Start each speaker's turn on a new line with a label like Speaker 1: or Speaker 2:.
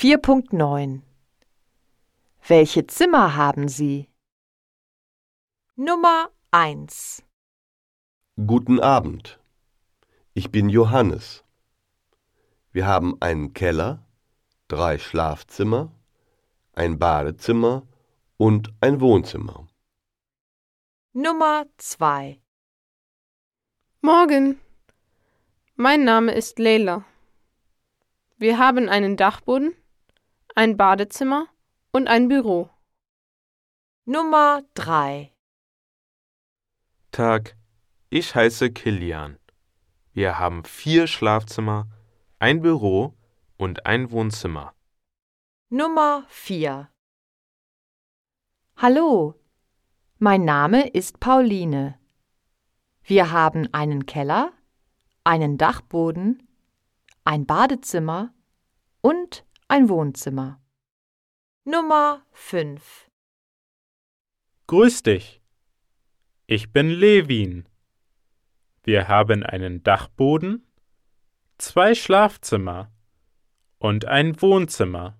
Speaker 1: 4.9 Welche Zimmer haben Sie? Nummer 1
Speaker 2: Guten Abend. Ich bin Johannes. Wir haben einen Keller, drei Schlafzimmer, ein Badezimmer und ein Wohnzimmer.
Speaker 1: Nummer 2
Speaker 3: Morgen. Mein Name ist Leila. Wir haben einen Dachboden, ein Badezimmer und ein Büro.
Speaker 1: Nummer 3
Speaker 4: Tag, ich heiße Kilian. Wir haben vier Schlafzimmer, ein Büro und ein Wohnzimmer.
Speaker 1: Nummer 4 Hallo, mein Name ist Pauline. Wir haben einen Keller, einen Dachboden, ein Badezimmer und ein Wohnzimmer. Nummer 5
Speaker 5: Grüß dich. Ich bin Levin. Wir haben einen Dachboden, zwei Schlafzimmer und ein Wohnzimmer.